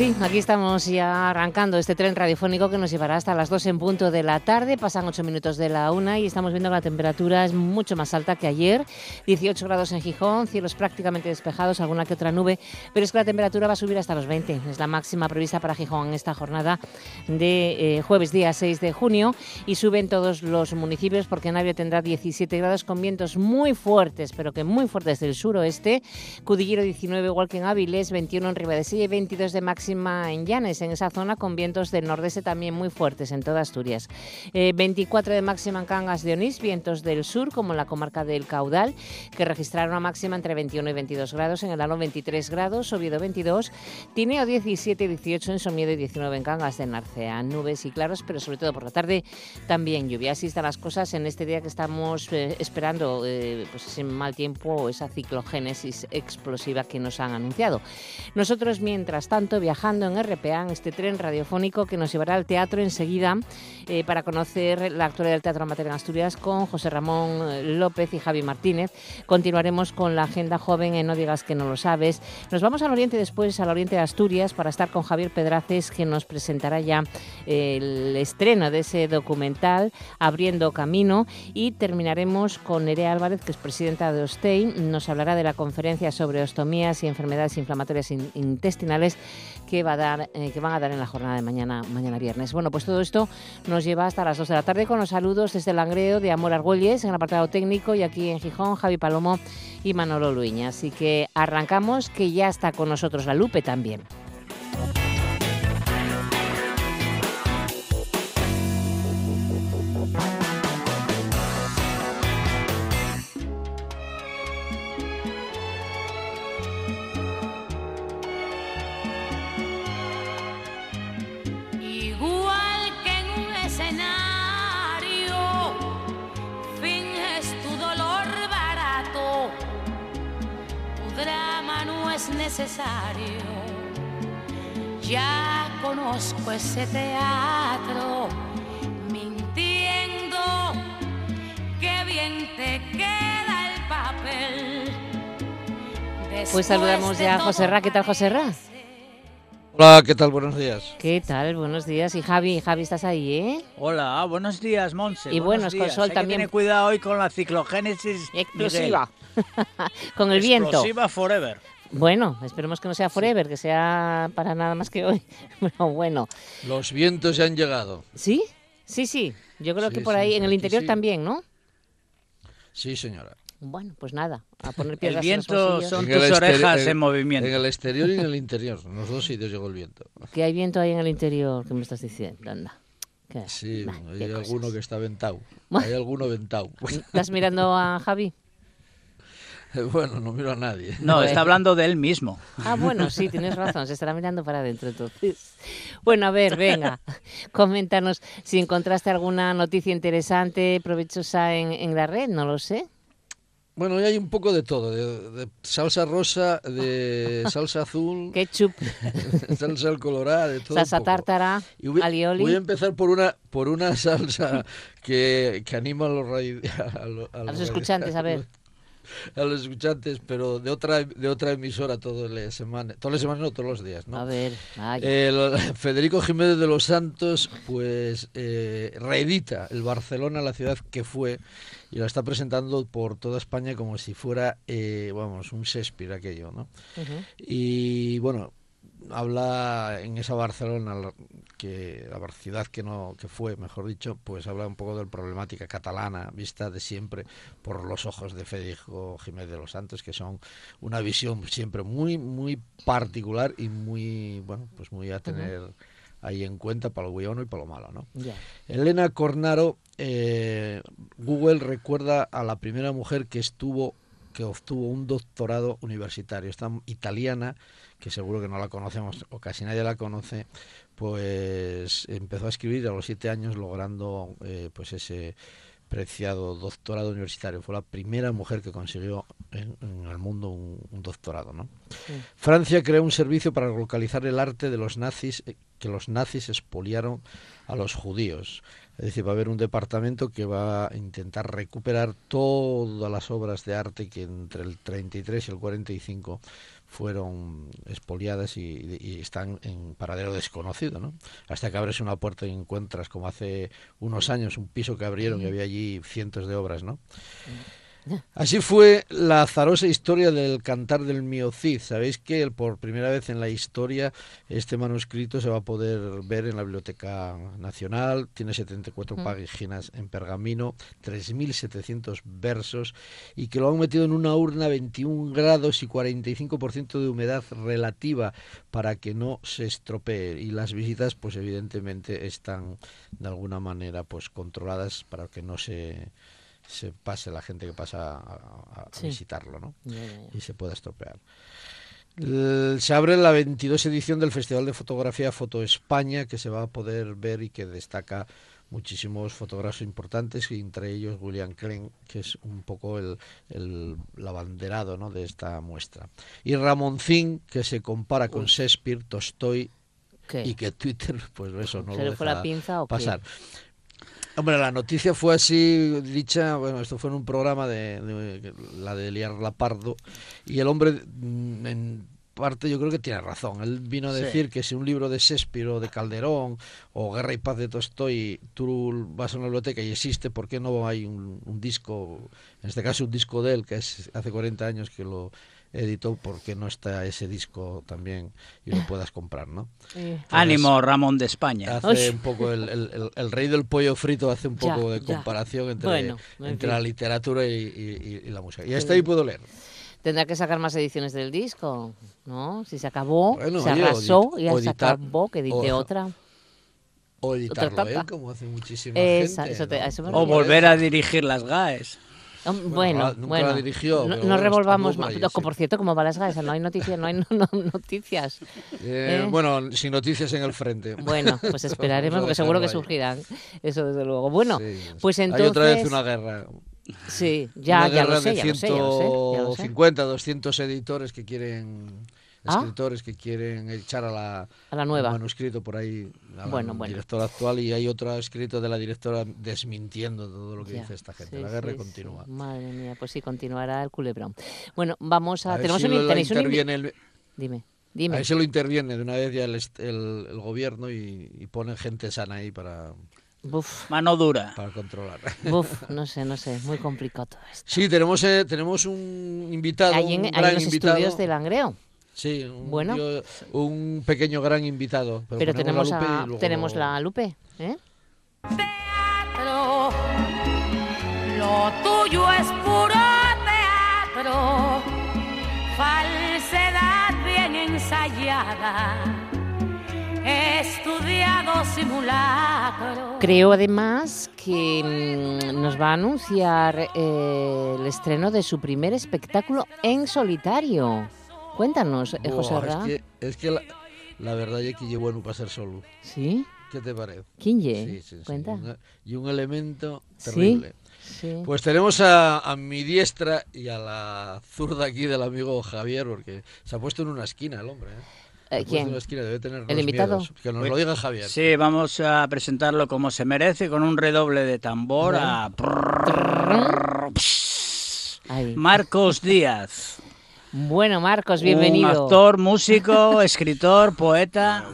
Sí, aquí estamos ya arrancando este tren radiofónico que nos llevará hasta las 2 en punto de la tarde. Pasan 8 minutos de la 1 y estamos viendo que la temperatura es mucho más alta que ayer. 18 grados en Gijón, cielos prácticamente despejados, alguna que otra nube, pero es que la temperatura va a subir hasta los 20. Es la máxima prevista para Gijón en esta jornada de eh, jueves día 6 de junio y suben todos los municipios porque Navia tendrá 17 grados con vientos muy fuertes, pero que muy fuertes del suroeste. Cudillero 19 igual que en Áviles, 21 en Ribadesella y 22 de máxima en Llanes, en esa zona con vientos del nordeste también muy fuertes en toda Asturias. 24 eh, de máxima en Cangas de Onís, vientos del sur como en la comarca del Caudal, que registraron una máxima entre 21 y 22 grados, en el Alón 23 grados, Oviedo 22, Tineo 17 y 18 en Somiedo y 19 en Cangas de Narcea. Nubes y claros, pero sobre todo por la tarde también lluvia. Así están las cosas en este día que estamos eh, esperando eh, pues ese mal tiempo, esa ciclogénesis explosiva que nos han anunciado. Nosotros, mientras tanto, viajamos en RPA, en este tren radiofónico que nos llevará al teatro enseguida eh, para conocer la actualidad del Teatro Amateur en Asturias con José Ramón eh, López y Javi Martínez. Continuaremos con la agenda joven en No digas que no lo sabes. Nos vamos al oriente después, al oriente de Asturias, para estar con Javier Pedraces, que nos presentará ya eh, el estreno de ese documental, Abriendo Camino, y terminaremos con Nerea Álvarez, que es presidenta de Ostein. Nos hablará de la conferencia sobre ostomías y enfermedades inflamatorias intestinales que, va a dar, eh, que van a dar en la jornada de mañana, mañana viernes. Bueno, pues todo esto nos lleva hasta las 2 de la tarde con los saludos desde Langreo de Amor Argüelles en el apartado técnico y aquí en Gijón, Javi Palomo y Manolo Luiña. Así que arrancamos, que ya está con nosotros la Lupe también. Pues saludamos ya a José Ra. ¿Qué tal, José Ra? Hola, ¿qué tal? Buenos días. ¿Qué tal? Buenos días. Y Javi, Javi, ¿estás ahí, eh? Hola, buenos días, Monse. Y buenos, con Sol también. Ten cuidado hoy con la ciclogénesis explosiva. con el viento. Explosiva forever. Bueno, esperemos que no sea forever, que sea para nada más que hoy. Pero bueno. Los vientos ya han llegado. ¿Sí? Sí, sí. Yo creo que por ahí, en el interior también, ¿no? Sí, señora. Bueno, pues nada, a poner piedras El viento son tus orejas en, movimiento. En el exterior y en el interior, en los dos sitios llegó el viento. ¿Qué hay viento ahí en el interior? ¿Qué me estás diciendo? Anda. Sí, hay alguno que está ventado. Hay alguno ventado. ¿Estás mirando a Javi? Bueno, no miro a nadie. No, está hablando de él mismo. Ah, bueno, sí, tienes razón, se estará mirando para adentro entonces. Bueno, a ver, venga, coméntanos si encontraste alguna noticia interesante, provechosa en, en la red, no lo sé. Bueno, hay un poco de todo, de, salsa rosa, de salsa azul, ketchup, salsa al colorado, de todo. Salsa tártara, voy, alioli. Voy a empezar por una por una salsa que, que anima a los, a, los, a los escuchantes, a ver a los escuchantes, pero de otra de otra emisora todas las semanas, todas las semanas no, todos los días, ¿no? A ver, Federico Jiménez de los Santos, pues eh, reedita el Barcelona, la ciudad que fue, y la está presentando por toda España como si fuera, eh, vamos, un Shakespeare aquello, ¿no? Y bueno, habla en esa Barcelona que la ciudad que no que fue mejor dicho pues habla un poco de la problemática catalana vista de siempre por los ojos de Federico Jiménez de los Santos que son una visión siempre muy muy particular y muy bueno pues muy a tener ahí en cuenta para lo bueno y para lo malo no Elena Cornaro eh, Google recuerda a la primera mujer que estuvo que obtuvo un doctorado universitario. Esta italiana que seguro que no la conocemos o casi nadie la conoce, pues empezó a escribir a los siete años logrando eh, pues ese preciado doctorado universitario. Fue la primera mujer que consiguió en, en el mundo un, un doctorado. ¿no? Francia creó un servicio para localizar el arte de los nazis eh, que los nazis expoliaron a los judíos. Es decir, va a haber un departamento que va a intentar recuperar todas las obras de arte que entre el 33 y el 45 fueron expoliadas y, y están en paradero desconocido, ¿no? Hasta que abres una puerta y encuentras, como hace unos años, un piso que abrieron y había allí cientos de obras, ¿no? Así fue la azarosa historia del cantar del Miocid. Sabéis que por primera vez en la historia este manuscrito se va a poder ver en la Biblioteca Nacional. Tiene 74 páginas en pergamino, 3.700 versos y que lo han metido en una urna a 21 grados y 45% de humedad relativa para que no se estropee. Y las visitas, pues evidentemente están de alguna manera pues controladas para que no se se pase la gente que pasa a, a- a Sí. visitarlo, ¿no? Y se pueda estropear. Se abre la 22 edición del Festival de Fotografía Foto España, que se va a poder ver y que destaca muchísimos fotógrafos importantes, y entre ellos William Klein, que es un poco el, el, el abanderado ¿no? de esta muestra. Y Ramoncín, que se compara con Shakespeare, Tolstoy ¿Qué? y que Twitter, pues eso, no ¿Se lo le fue la deja pinza o qué? Hombre, la noticia fue así dicha, bueno, esto fue en un programa de, de- la de Eliar Lapardo, y el hombre, mm, en parte, yo creo que tiene razón. Él vino a Sí. decir que si un libro de Shakespeare o de Calderón o Guerra y Paz de Tolstoy, tú vas a una biblioteca y existe, ¿por qué no hay un, un disco, en este caso un disco de él, que es hace 40 años que lo editó, ¿por qué no está ese disco también y lo puedas comprar, ¿no? Eh, Ánimo, Ramón de España. hace Uy. un poco el, el- el- el rey del pollo frito hace un Ya, poco de ya. comparación entre, Bueno, entre la literatura y, y- la música. Y hasta ahí puedo leer. Tendrá que sacar más ediciones del disco, ¿no? Si se acabó, Bueno, se oye, arrasó y ya se acabó, que edite otra. O editarlo él, como hace muchísima Esa- gente. eso te- ¿no? a eso me O volver a dirigir las GAES. Bueno, nunca bueno. la dirigió, no, revolvamos más. por ahí, No, sí. Por cierto, como va las gaesas, no hay noticias, no hay no- no- noticias. Eh, ¿Eh? Bueno, sin noticias en el frente. Bueno, pues esperaremos porque seguro que surgirán. Eso desde luego. Bueno, Sí, pues Hay otra vez entonces- una guerra. sí, ya, una ya guerra lo sé, de ya lo sé, ya lo sé, ya lo sé. 150, 200 editores que quieren Ah. escritores que quieren echar a la, A la nueva. un manuscrito por ahí al Bueno, bueno. director actual y hay otro escrito de la directora desmintiendo todo lo que Ya, dice esta gente. sí, la guerra sí, continúa. sí. Madre mía, pues sí, continuará el culebrón. Bueno, vamos a... A tenemos si un, lo tenéis un el- Dime, dime. ver si lo interviene de una vez ya el, est- el- el gobierno y, y ponen gente sana ahí para, Buf, Mano dura. para controlar. buf, no sé, no sé, muy complicado todo esto. Sí, tenemos, eh, tenemos un invitado, Hay en, un hay gran invitado. estudios de Langreo, Sí, un, Bueno. tío- un pequeño gran invitado. Pero, pero tenemos, la lupe a, luego tenemos la Lupe, ¿eh? teatro. Lo tuyo es puro teatro, falsedad bien ensayada, estudiado simulacro. Creo además que mm, nos va a anunciar eh, el estreno de su primer espectáculo en solitario. Cuéntanos, eh, José Ra. es que, es que la, la verdad es que llevo bueno para ser solo. ¿Sí? ¿Qué te parece? ¿Quién? Sí, sí, sí. Cuenta. Una- y un elemento ¿Sí? terrible. Sí. Pues tenemos a, a mi diestra y a la zurda aquí del amigo Javier, porque se ha puesto en una esquina el hombre. ¿eh? Se Eh, puesto en ¿Quién? una esquina, debe tener ¿El invitado? miedos. Que nos lo diga Javier. Sí, vamos a presentarlo como se merece, con un redoble de tambor a. Marcos Díaz. Bueno, Marcos, bienvenido. Un actor, músico, escritor, poeta.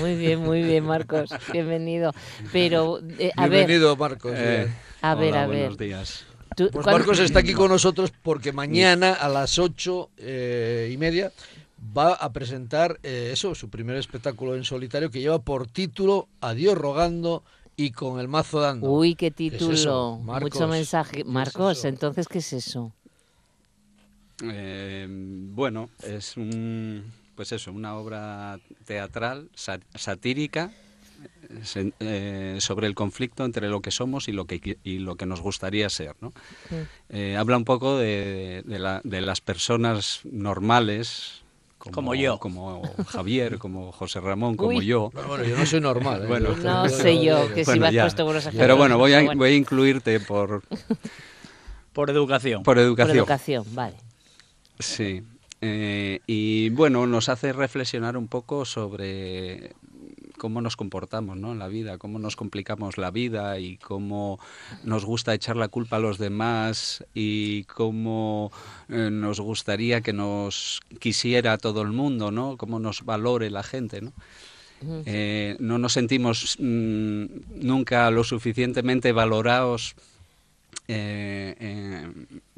Muy bien, muy bien, Marcos. Bienvenido. Pero, eh, a ver, Bienvenido, Marcos. Eh, bien. a ver, hola, a ver. buenos días. tú- Pues ¿cuándo- Marcos está aquí con nosotros porque mañana a las ocho eh, y media va a presentar eh, eso, su primer espectáculo en solitario que lleva por título Adiós rogando y con el mazo dando. Uy, qué es título. eso, Marcos? Mucho mensaje. ¿Qué es Marcos, eso? entonces, ¿qué es eso? Eh, bueno, es un, pues eso, una obra teatral, sa- satírica, eh, eh, sobre el conflicto entre lo que somos y lo que, y lo que nos gustaría ser. ¿no? Eh, habla un poco de, de la- de las personas normales. Como yo. Como Javier, como José Ramón, como Uy. yo. Bueno, bueno, yo no soy normal. ¿eh? Bueno. No sé yo, que si me has ya. puesto buenos ejemplos. Pero bueno, voy a, bueno. voy a incluirte por, Por educación. por Por educación. educación, vale. Sí. Eh, y bueno, nos hace reflexionar un poco sobre cómo nos comportamos ¿no? en la vida, cómo nos complicamos la vida y cómo nos gusta echar la culpa a los demás y cómo eh, nos gustaría que nos quisiera todo el mundo, ¿no? cómo nos valore la gente. ¿no? Eh, no nos sentimos mm, nunca lo suficientemente valorados eh, eh,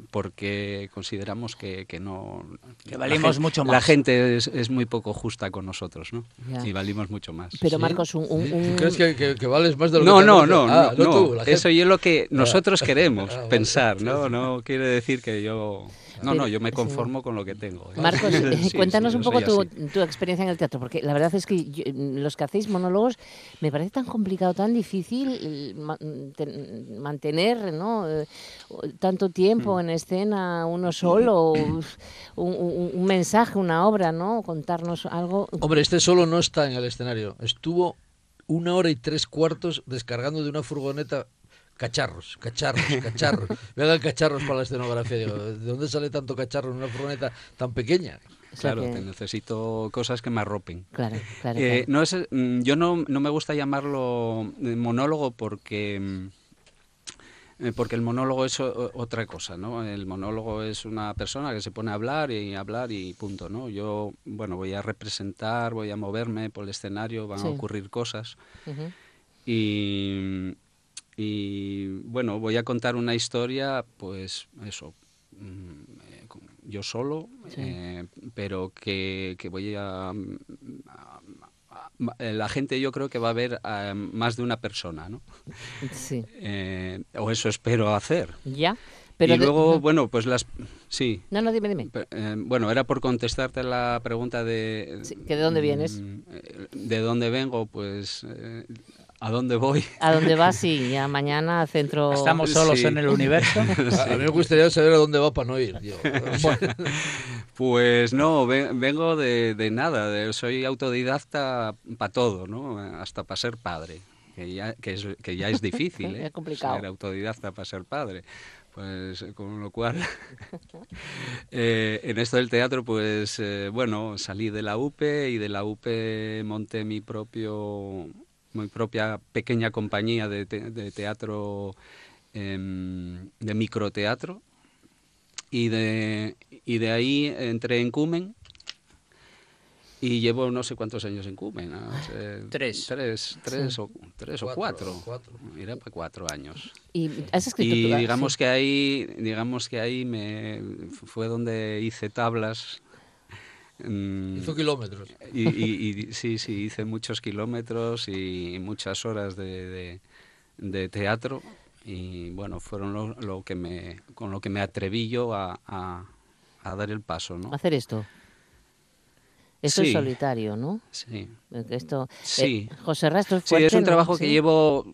porque consideramos que, que no Que la valimos mucho la más. gente es, es muy poco justa con nosotros ¿no? Ya. y valimos mucho más Pero Sí, Marcos, un, un- ¿Crees que, que- que vales más de lo no, que no, no? Ah, no, no, tú, la eso es lo que nosotros queremos Ah, pensar, ¿no? No quiere decir que yo... No, Pero- no, yo me sí. conformo con lo que tengo. ¿eh? Marcos, Sí, sí, cuéntanos un poco tu, experiencia en el teatro, porque la verdad es que yo- los que hacéis monólogos me parece tan complicado, tan difícil eh, ma- ten- mantener ¿no? Eh, tanto Mm. tiempo en escena, uno solo, un, un- un mensaje, una obra, ¿no? Contarnos algo. Hombre, este solo no está en el escenario. Estuvo una hora y tres cuartos descargando de una furgoneta cacharros, cacharros, cacharros. Vengan cacharros para la escenografía. Digo, ¿de dónde sale tanto cacharro en una furgoneta tan pequeña? O sea Claro, que- te necesito cosas que me arropen. Claro, claro. Eh, claro. no es, mm, yo no, no me gusta llamarlo eh, monólogo porque, mm, eh, porque el monólogo es o- otra cosa, ¿no? El monólogo es una persona que se pone a hablar y hablar y punto, ¿no? Yo, bueno, voy a representar, voy a moverme por el escenario, van Sí. a ocurrir cosas Ujú. y, y, bueno, voy a contar una historia, pues eso, mm, eh, yo solo, Sí. eh, pero que, que voy a, mm, a- La gente yo creo que va a ver a más de una persona, ¿no? Sí. Eh, o eso espero hacer. Ya. Pero y luego, bueno, pues las... Sí. No, no, dime, dime. Eh, bueno, era por contestarte la pregunta de... Sí, que ¿de dónde vienes? mm, eh, ¿De dónde vengo? Pues... eh, ¿A dónde voy? ¿A dónde vas? Sí, ya mañana al centro... Estamos solos Sí. en el universo. A, a mí me gustaría saber a dónde va para no ir. tío. Pues no, ve- vengo de, de nada, de- soy autodidacta para todo, ¿no? Hasta para ser padre, que ya, que es, que ya es difícil, ¿eh? Es complicado. Ser autodidacta para ser padre. Pues con lo cual, eh, en esto del teatro, pues eh, bueno, salí de la UPE y de la UPE monté mi propio, mi propia pequeña compañía de, te- de teatro, em, de microteatro, y de, y de ahí entré en Cumen y llevo no sé cuántos años en Cumen. sé, Tres. Tres, tres, o, tres o Cuatro, cuatro. cuatro. Mira, para cuatro años. ¿Y has escrito Y tú? Ah, digamos sí. que ahí, digamos que ahí me fue donde hice tablas. Mm, Hizo kilómetros. y, y- y sí, sí, hice muchos kilómetros y muchas horas de, de- de teatro y bueno, fueron lo, lo que me, con lo que me atreví yo a, a- a dar el paso, ¿no? Hacer esto. Esto es Sí. solitario, ¿no? Sí, Esto, Sí. eh, José Rastro es sí, es un ¿no? trabajo que Sí. llevo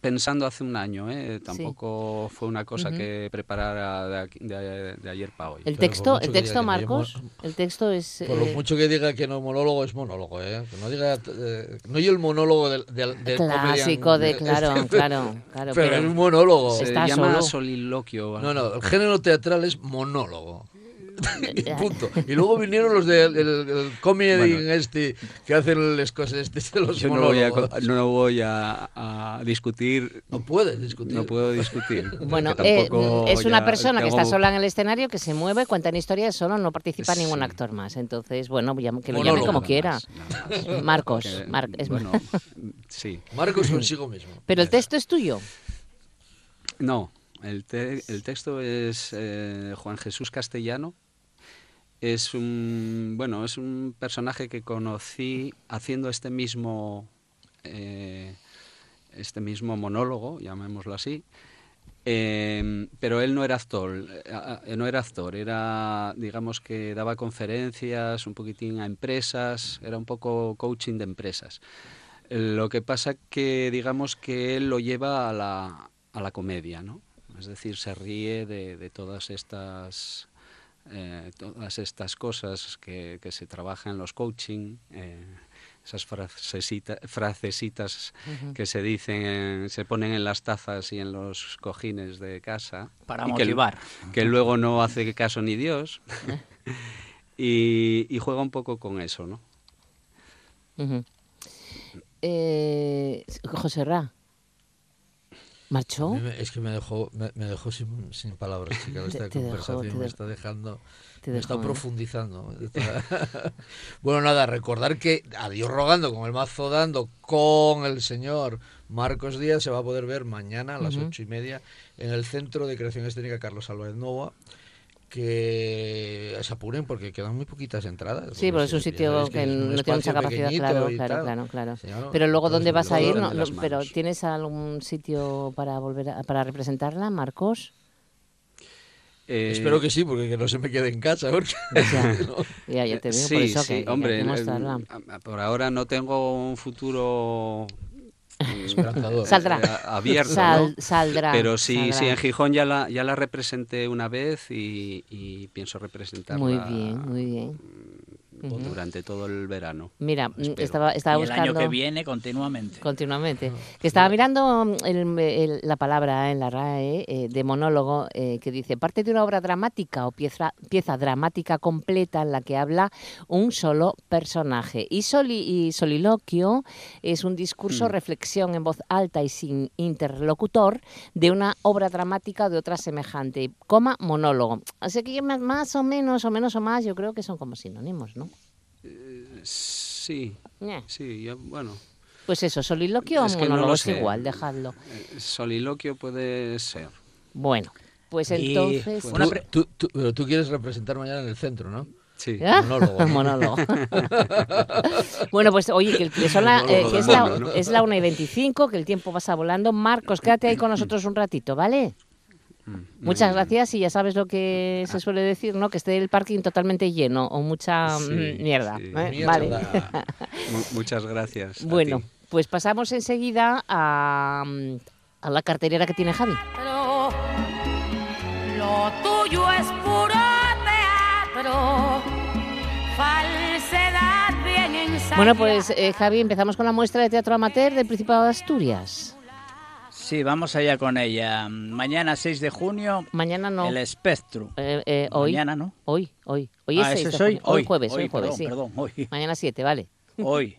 pensando hace un año, ¿eh? Tampoco fue una cosa que preparara de, aquí- de- de ayer para hoy. El Pero texto, el texto, no Marcos, el texto es... Por lo eh, mucho que diga que no monólogo es monólogo, ¿eh? Que no diga, eh, no y el monólogo del, del, del clásico de, comedian- claro, este, claro, claro. pero, es un monólogo. Se llama solo. soliloquio. No, no, el género teatral es monólogo. Y punto. Y luego vinieron los del el, el comedy Bueno. este que hacen el escocés este de los Yo no voy, a, no voy a, a discutir No puedes discutir. No puedo discutir. Bueno, eh, es una persona que está sola en el escenario, que se mueve, cuenta historias solo, no participa Sí. ningún actor más. Entonces, bueno, que lo llame como quiera. más. Marcos, Porque, Mar- es- bueno, sí. Marcos consigo mismo. Pero el texto es tuyo. No, el, te- el texto es eh, Juan Jesús Castellano. Es un bueno, es un personaje que conocí haciendo este mismo eh, este mismo monólogo, llamémoslo así. Eh, pero él no era actor, eh, no era actor, era, digamos que daba conferencias un poquitín a empresas, era un poco coaching de empresas. Lo que pasa que, digamos que él lo lleva a la, a la comedia, ¿no? Es decir, se ríe de, de todas estas eh, todas estas cosas que, que se trabajan en los coaching, eh, esas frasesita- frasecitas que se dicen, se ponen en las tazas y en los cojines de casa. Para y que- motivar. Que, luego no hace caso ni Dios. y, y juega un poco con eso, ¿no? Eh, José Ra. A ¿Marchó? me- Es que me dejó, me, me dejó sin, sin palabras, chica. Esta te conversación te me está dejando. Te me está dejó, ¿eh? profundizando. Está- bueno, nada, recordar que Adiós Rogando con el mazo dando con el señor Marcos Díaz se va a poder ver mañana a las ocho y media en el Centro de Creación Escénica Carlos Álvarez Nova. Que se apuren porque quedan muy poquitas entradas. Sí, pero es un sitio que, no tiene mucha capacidad, claro, claro, claro, claro. Pero luego, ¿dónde vas a ir? pero. ¿tienes algún sitio para volver a- para representarla, Marcos? Eh, Espero que sí, porque que no se me quede en casa. porque- Ya, ya, ya te digo, sí, por eso sí, que, que hombre, hay que eh, por ahora no tengo un futuro. Saldrá. eh, abierto, Sal- ¿no? Saldrá. Pero sí, saldrá. sí, en Gijón ya la, ya la representé una vez y, y pienso representarla Muy bien, muy bien. Mm, durante todo el verano. Mira, mm, Espero. estaba, estaba y el buscando... año que viene continuamente. Continuamente. Que estaba mirando mm, el- el- la palabra en la RAE eh, de monólogo eh, que dice parte de una obra dramática o pieza, pieza dramática completa en la que habla un solo personaje. Y, soli- y soliloquio es un discurso, Mm. reflexión en voz alta y sin interlocutor de una obra dramática o de otra semejante. Coma monólogo. Así que más, más o menos, o menos o más, yo creo que son como sinónimos, ¿no? Sí, Eh, sí, yo- bueno, Pues eso, soliloquio Es o que no monólogo lo es sé. igual, dejadlo. eh, soliloquio puede ser. Bueno, pues Y entonces... una Tú- pre- tú- tú- pero tú quieres representar mañana en el centro, ¿no? Sí. ¿Ah? monólogo, ¿no? Monólogo. bueno, pues oye, que, que son la- eh, que es, la, ¿no? es la 1 y 25, que el tiempo pasa volando. Marcos, quédate ahí con nosotros un ratito, ¿vale? Muchas gracias y ya sabes lo que se suele decir, ¿no? Que esté el parking totalmente lleno o mucha Sí, mm, mierda. sí. ¿eh? Mierda. Vale. Mu- muchas gracias. a Bueno, ti. pues pasamos enseguida a, mm, a la carterera que tiene Javi. teatro. Lo tuyo es puro teatro. Falsedad bien ensayada. Bueno, pues eh, Javi, empezamos con la muestra de teatro amateur del Principado de Asturias. Sí, vamos allá con ella. Mañana 6 de junio, Mañana no. el Spectrum. Eh, eh, hoy. Mañana, ¿no? Hoy, hoy. Hoy es ah, 6 ese es hoy. junio. Hoy jueves, hoy, hoy, jueves, perdón, sí. perdón, hoy. Mañana 7, vale. Hoy.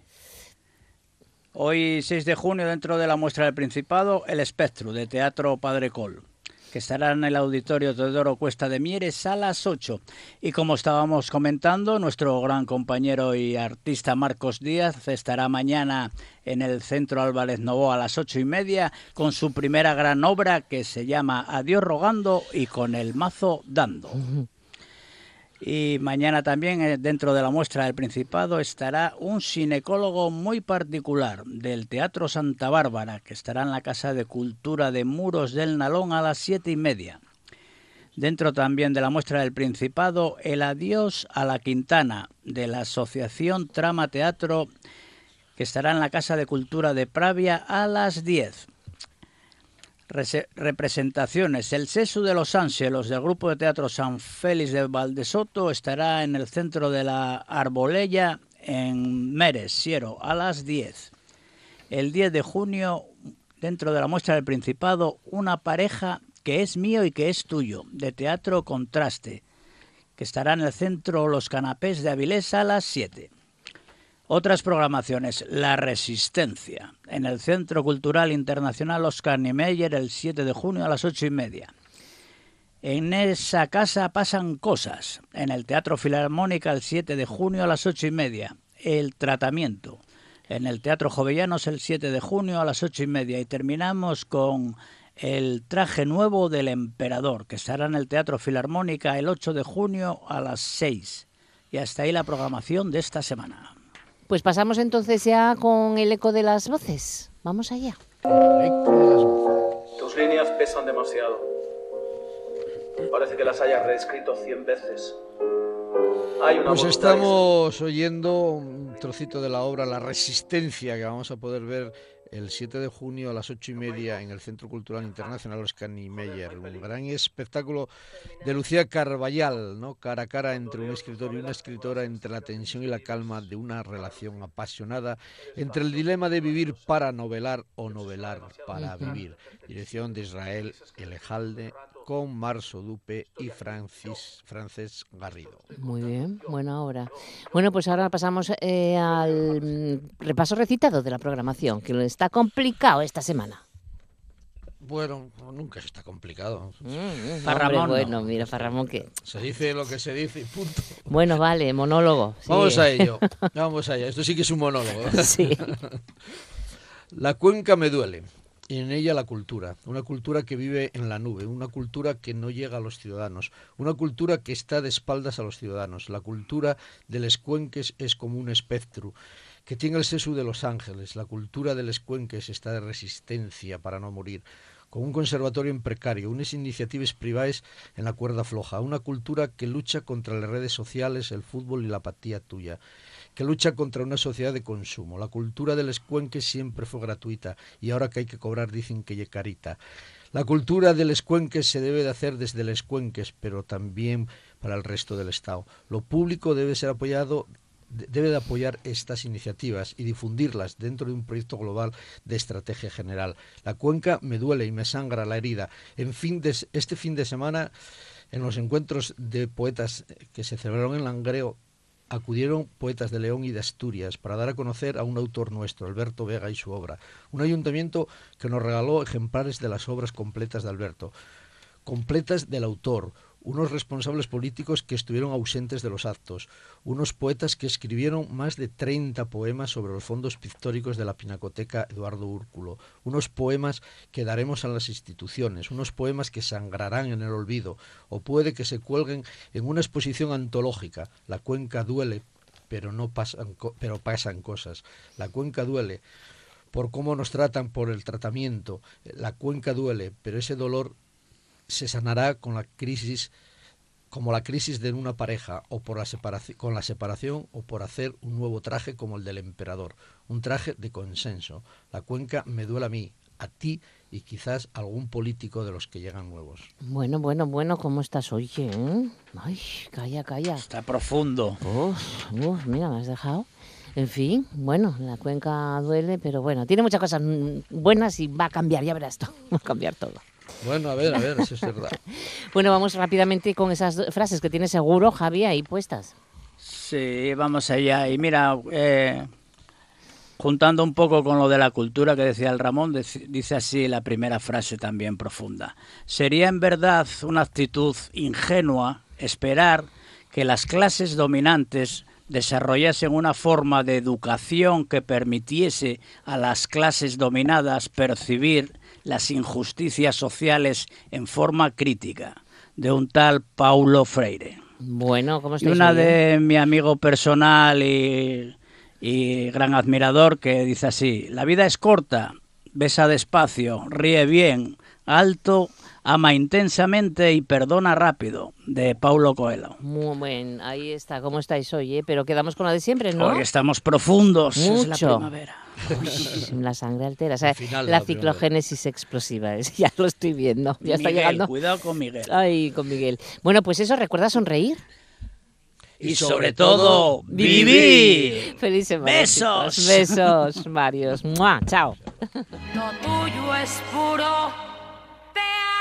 Hoy, 6 de junio, dentro de la muestra del Principado, el Espectro de Teatro Padre Col, que estará en el Auditorio Teodoro Cuesta de Mieres a las 8. Y como estábamos comentando, nuestro gran compañero y artista Marcos Díaz estará mañana en el Centro Álvarez Novo a las ocho y media con su primera gran obra que se llama Adiós rogando y con el mazo dando. Y mañana también, eh, dentro de la muestra del Principado, estará un ginecólogo muy particular del Teatro Santa Bárbara, que estará en la Casa de Cultura de Muros del Nalón a las siete y media. Dentro también de la muestra del Principado, el adiós a la Quintana, de la Asociación Trama Teatro, que estará en la Casa de Cultura de Pravia a las 10. Rese- representaciones. El Sesu de los Ángelos del grupo de teatro San Félix de Valdesoto estará en el centro de la Arbolella en Meres, Siero, a las 10. El 10 de junio, dentro de la muestra del Principado, una pareja que es mío y que es tuyo, de teatro Contraste, que estará en el centro Los Canapés de Avilés a las 7. Otras programaciones, La Resistencia, en el Centro Cultural Internacional Oscar Niemeyer el 7 de junio a las ocho y media. En esa casa pasan cosas, en el Teatro Filarmónica el 7 de junio a las ocho y media. El Tratamiento, en el Teatro Jovellanos el 7 de junio a las ocho y media. Y terminamos con El Traje Nuevo del Emperador, que estará en el Teatro Filarmónica el 8 de junio a las 6. Y hasta ahí la programación de esta semana. Pues pasamos entonces ya con el eco de las voces. Vamos allá. Tus líneas pesan demasiado. Parece que las hayas reescrito cien veces. Pues estamos oyendo un trocito de la obra La Resistencia que vamos a poder ver el 7 de junio a las ocho y media en el Centro Cultural Internacional Oscar Niemeyer. Un gran espectáculo de Lucía Carballal, ¿no? cara a cara entre un escritor y una escritora, entre la tensión y la calma de una relación apasionada, entre el dilema de vivir para novelar o novelar para vivir. Dirección de Israel Elejalde con Marso Dupe y Francis, Frances Garrido. Muy bien, buena hora. Bueno, pues ahora pasamos eh, al mm, repaso recitado de la programación, que está complicado esta semana. Bueno, nunca está complicado. Mm, hombre, Ramón no. bueno, mira, para Ramón que... Se dice lo que se dice y punto. Bueno, vale, monólogo. sí. Vamos a ello. Vamos allá. Esto sí que es un monólogo. Sí. La cuenca me duele. Y en ella la cultura, una cultura que vive en la nube, una cultura que no llega a los ciudadanos, una cultura que está de espaldas a los ciudadanos. La cultura de los cuenques es como un espectro que tiene el seso de los ángeles. La cultura de los cuenques está de resistencia para no morir, con un conservatorio en precario, unas iniciativas privadas en la cuerda floja, una cultura que lucha contra las redes sociales, el fútbol y la apatía tuya que lucha contra una sociedad de consumo. La cultura del escuenque siempre fue gratuita y ahora que hay que cobrar dicen que ye carita. La cultura del escuenque se debe de hacer desde los escuenques, pero también para el resto del Estado. Lo público debe ser apoyado de- debe de apoyar estas iniciativas y difundirlas dentro de un proyecto global de estrategia general. La cuenca me duele y me sangra la herida. En fin de, este fin de semana, en los encuentros de poetas que se celebraron en Langreo, acudieron poetas de León y de Asturias para dar a conocer a un autor nuestro, Alberto Vega y su obra. Un ayuntamiento que nos regaló ejemplares de las obras completas de Alberto, completas del autor, unos responsables políticos que estuvieron ausentes de los actos, unos poetas que escribieron más de 30 poemas sobre los fondos pictóricos de la Pinacoteca Eduardo Úrculo, unos poemas que daremos a las instituciones, unos poemas que sangrarán en el olvido, o puede que se cuelguen en una exposición antológica. La cuenca duele, pero no pasan, pero pasan cosas. La cuenca duele por cómo nos tratan, por el tratamiento. La cuenca duele, pero ese dolor se sanará con la crisis como la crisis de una pareja o por la separación con la separación o por hacer un nuevo traje como el del emperador, un traje de consenso. La cuenca me duele a mí, a ti y quizás a algún político de los que llegan nuevos. Bueno, bueno, bueno, ¿cómo estás? Oye, ¿eh? Ay, calla, calla. Está profundo. Uf, uf, mira, me has dejado. En fin, bueno, la cuenca duele, pero bueno, tiene muchas cosas mm, buenas y va a cambiar, ya verás esto, va a cambiar todo. Bueno, a ver, a ver, eso es verdad. Bueno, vamos rápidamente con esas frases que tienes seguro, Javi, ahí puestas. Sí, vamos allá. Y mira, eh, juntando un poco con lo de la cultura que decía el Ramón, dice así la primera frase también profunda. Sería en verdad una actitud ingenua esperar que las clases dominantes desarrollasen una forma de educación que permitiese a las clases dominadas percibir las injusticias sociales en forma crítica, de un tal Paulo Freire. Bueno, ¿cómo Y una hoy, de mi amigo personal y, y gran admirador que dice así, la vida es corta, besa despacio, ríe bien, alto, ama intensamente y perdona rápido, de Paulo Coelho. Muy bien, ahí está, ¿cómo estáis hoy? eh? Pero quedamos con la de siempre, ¿no? Porque estamos profundos, es la Mucho. primavera. La sangre altera, o sea, Al final de la ciclogénesis explosiva, es- ya lo estoy viendo, ya está Miguel, llegando. Cuidado con Miguel. Ay, con Miguel. Bueno, pues eso, recuerda sonreir. y sobre todo, vivir. Feliz semana. Besos. chicos. Besos, Marios. ¡Mua! Chao. Lo tuyo es puro teatro.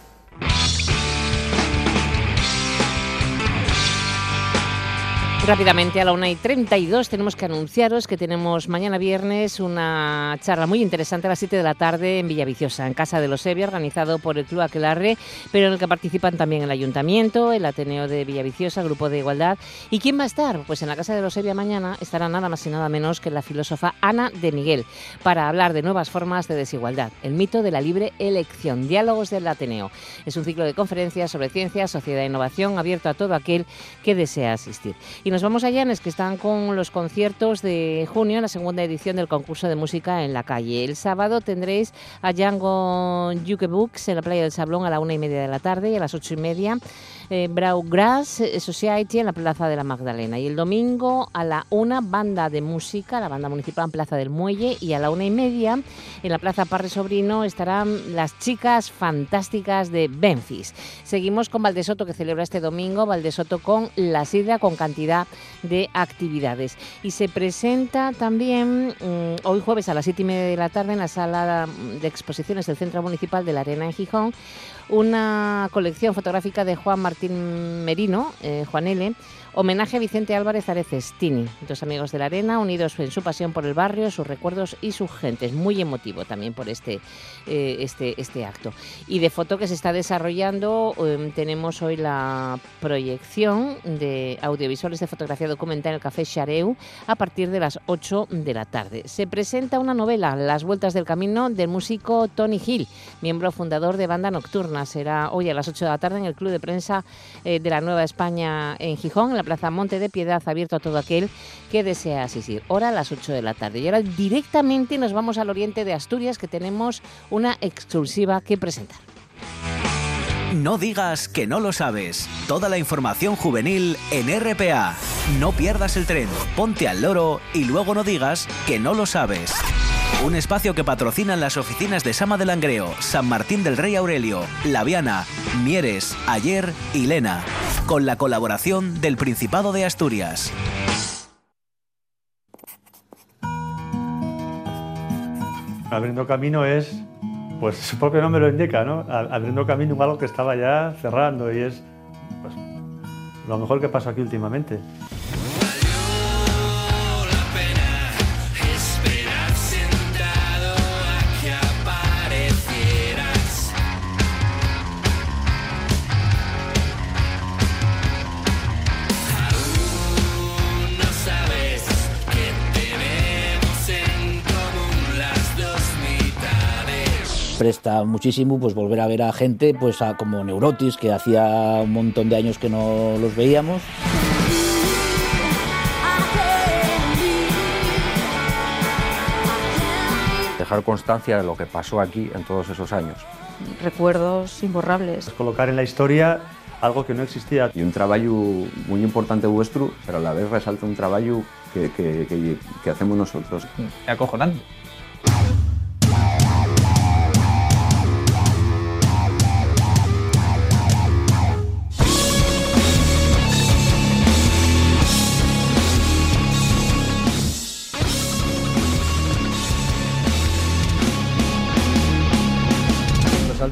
Rápidamente a la 1 y 32 tenemos que anunciaros que tenemos mañana viernes una charla muy interesante a las 7 de la tarde en Villaviciosa, en Casa de los Evia, organizado por el Club Aquelarre, pero en el que participan también el Ayuntamiento, el Ateneo de Villaviciosa, Grupo de Igualdad. ¿Y quién va a estar? Pues en la Casa de los Evia mañana estará nada más y nada menos que la filósofa Ana de Miguel para hablar de nuevas formas de desigualdad, el mito de la libre elección, diálogos del Ateneo. Es un ciclo de conferencias sobre ciencia, sociedad e innovación abierto a todo aquel que desea asistir. Y nos vamos a Llanes, que están con los conciertos de junio, en la segunda edición del concurso de música en la calle. El sábado tendréis a Django Yuke Books en la playa del Sablón a la una y media de la tarde y a las ocho y media eh, Braugrass Society en la Plaza de la Magdalena. Y el domingo a la una, banda de música, la banda municipal en Plaza del Muelle. Y a la una y media, en la Plaza Parre Sobrino, estarán las chicas fantásticas de Benfis. Seguimos con Valdesoto, que celebra este domingo, Valdesoto con la sidra, con cantidad de actividades. Y se presenta también mm, hoy jueves a las siete y media de la tarde en la sala de exposiciones del Centro Municipal de la Arena en Gijón una colección fotográfica de Juan Martín Merino, eh, Juan L., Homenaje a Vicente Álvarez Arecestini, dos amigos de la arena unidos en su pasión por el barrio, sus recuerdos y sus gentes. Muy emotivo también por este, eh, este, este acto. Y de foto que se está desarrollando, em, tenemos hoy la proyección de audiovisuales de fotografía documental en el Café Chareu a partir de las 8 de la tarde. Se presenta una novela, Las Vueltas del Camino, del músico Tony Hill, miembro fundador de Banda Nocturna. Será hoy a las 8 de la tarde en el Club de Prensa eh, de la Nueva España en Gijón, Plaza Monte de Piedad, abierto a todo aquel que desea asistir. Hora a las 8 de la tarde. Y ahora directamente nos vamos al oriente de Asturias, que tenemos una exclusiva que presentar. No digas que no lo sabes. Toda la información juvenil en RPA. No pierdas el tren, ponte al loro y luego no digas que no lo sabes. Un espacio que patrocinan las oficinas de Sama del Langreo, San Martín del Rey Aurelio, Laviana, Mieres, Ayer y Lena, con la colaboración del Principado de Asturias. Abriendo camino es, pues su propio nombre lo indica, ¿no? Abriendo camino algo que estaba ya cerrando y es pues, lo mejor que pasó aquí últimamente. Presta muchísimo pues volver a ver a gente pues a, como Neurotis que hacía un montón de años que no los veíamos. Dejar constancia de lo que pasó aquí en todos esos años. Recuerdos imborrables. Colocar en la historia algo que no existía. Y un trabajo muy importante vuestro, pero a la vez resalta un trabajo que, que, que, que hacemos nosotros. Acojonante.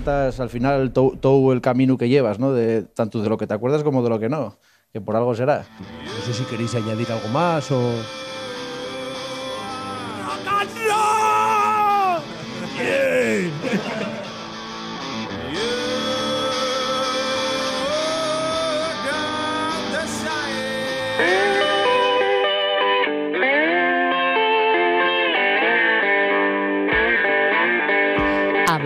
Al final todo el camino que llevas, ¿no? De, tanto de lo que te acuerdas como de lo que no, que por algo será. No sé si queréis añadir algo más o...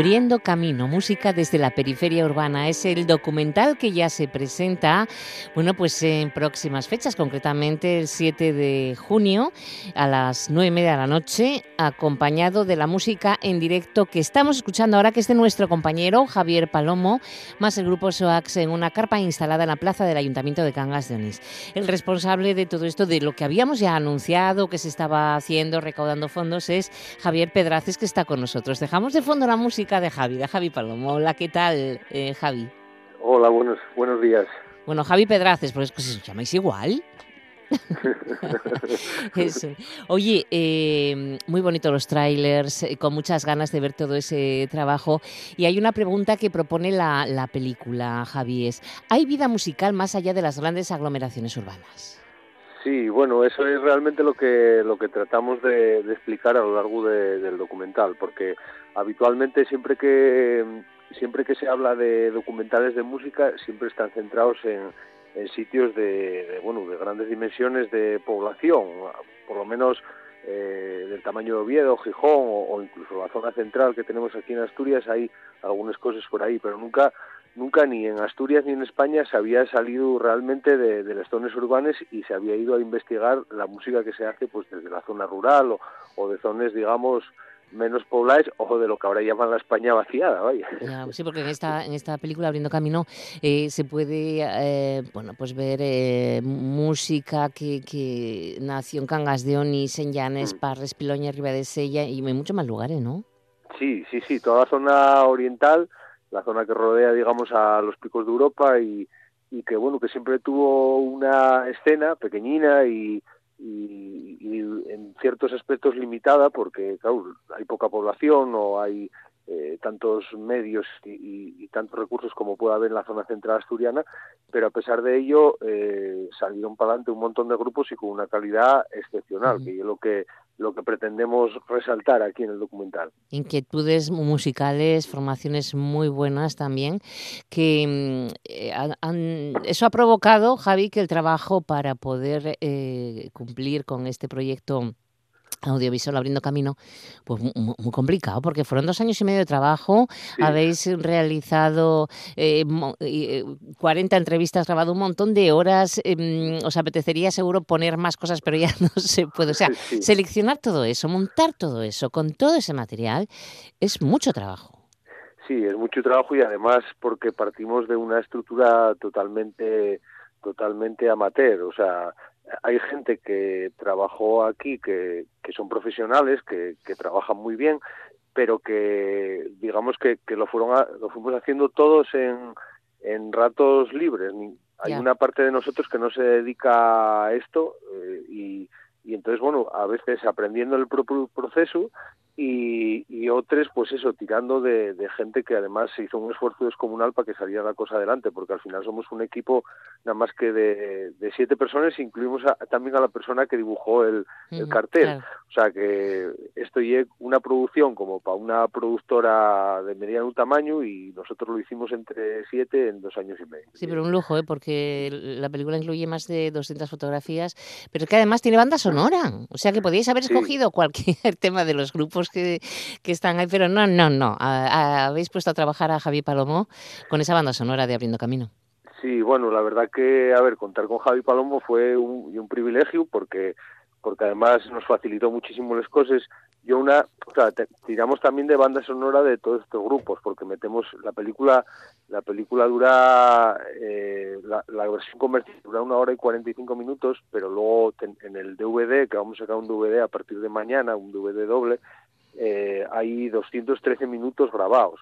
Abriendo Camino, música desde la periferia urbana. Es el documental que ya se presenta, bueno, pues en próximas fechas, concretamente el 7 de junio a las 9 y media de la noche, acompañado de la música en directo que estamos escuchando ahora, que es de nuestro compañero Javier Palomo, más el grupo SOAX en una carpa instalada en la plaza del Ayuntamiento de Cangas de Onís. El responsable de todo esto, de lo que habíamos ya anunciado que se estaba haciendo, recaudando fondos, es Javier Pedraces, que está con nosotros. Dejamos de fondo la música de Javi, de Javi Palomo. Hola, ¿qué tal, eh, Javi? Hola, buenos, buenos días. Bueno, Javi Pedraces, pues que os llamáis igual. Oye, eh, muy bonitos los trailers, eh, con muchas ganas de ver todo ese trabajo. Y hay una pregunta que propone la, la película, Javi, es, ¿hay vida musical más allá de las grandes aglomeraciones urbanas? Sí, bueno, eso es realmente lo que lo que tratamos de, explicar a lo largo de- del documental, porque habitualmente siempre que siempre que se habla de documentales de música siempre están centrados en, en sitios de, de, bueno de grandes dimensiones de población, por lo menos eh, del tamaño de Oviedo, Gijón o incluso la zona central que tenemos aquí en Asturias hay algunas cosas por ahí, pero nunca nunca ni en Asturias ni en España se había salido realmente de, de las zonas urbanas y se había ido a investigar la música que se hace pues desde la zona rural o, o de zonas digamos menos pobladas o de lo que ahora llaman la España vaciada, vaya. Ya, sí, porque en esta, en esta película, Abriendo Camino, eh, se puede eh, bueno, pues ver eh, música que, que nació en Cangas de Onís, en Llanes, Parres, Piloña, Ribadesella y en muchos más lugares, ¿no? Sí, sí, sí, toda la zona oriental, la zona que rodea, digamos, a los picos de Europa y, y que, bueno, que siempre tuvo una escena pequeñina y, y, y en ciertos aspectos limitada porque, claro, hay poca población o hay eh, tantos medios y, tantos recursos como puede haber en la zona central asturiana, pero a pesar de ello eh, salieron para adelante un montón de grupos y con una calidad excepcional, que es lo que lo que pretendemos resaltar aquí en el documental. Inquietudes musicales, formaciones muy buenas también, que mm, eh, han- eso ha provocado, Javi, que el trabajo para poder eh, cumplir con este proyecto audiovisual abriendo camino, pues mu- mu- muy, complicado, porque fueron dos años y medio de trabajo, habéis realizado eh, mo- eh, 40 entrevistas, grabado un montón de horas, em, os apetecería seguro poner más cosas, pero ya no se puede. O sea, Sí. seleccionar todo eso, montar todo eso, con todo ese material, es mucho trabajo. Sí, es mucho trabajo y además porque partimos de una estructura totalmente totalmente amateur, o sea, hay gente que trabajó aquí que, que son profesionales, que, que trabajan muy bien, pero que digamos que, que lo fueron a- lo fuimos haciendo todos en, en ratos libres. Hay una parte de nosotros que no se dedica a esto eh, y, y entonces, bueno, a veces aprendiendo el propio proceso y, y otros, pues eso, tirando de, de gente que además se hizo un esfuerzo descomunal para que saliera la cosa adelante, porque al final somos un equipo nada más que de, de siete personas, incluimos a- también a la persona que dibujó el, cartel. claro. O sea que esto es una producción como para una productora de mediano tamaño y nosotros lo hicimos entre siete en dos años y medio. Sí, pero un lujo, ¿eh? porque la película incluye más de 200 fotografías, pero es que además tiene banda sonora. O sea que podíais haber Sí. escogido cualquier tema de los grupos que, están ahí, pero no, no, no. Habéis puesto a trabajar a Javi Palomo con esa banda sonora de Abriendo Camino. Sí, bueno, la verdad que, a ver, contar con Javi Palomo fue un, privilegio porque porque además nos facilitó muchísimo las cosas. Yo una, te- tiramos también de banda sonora de todos estos grupos porque metemos la película, la película dura, eh, la, versión convertida dura una hora y 45 minutos, pero luego en el DVD, que vamos a sacar un DVD a partir de mañana, un DVD doble, eh, hay 213 minutos grabados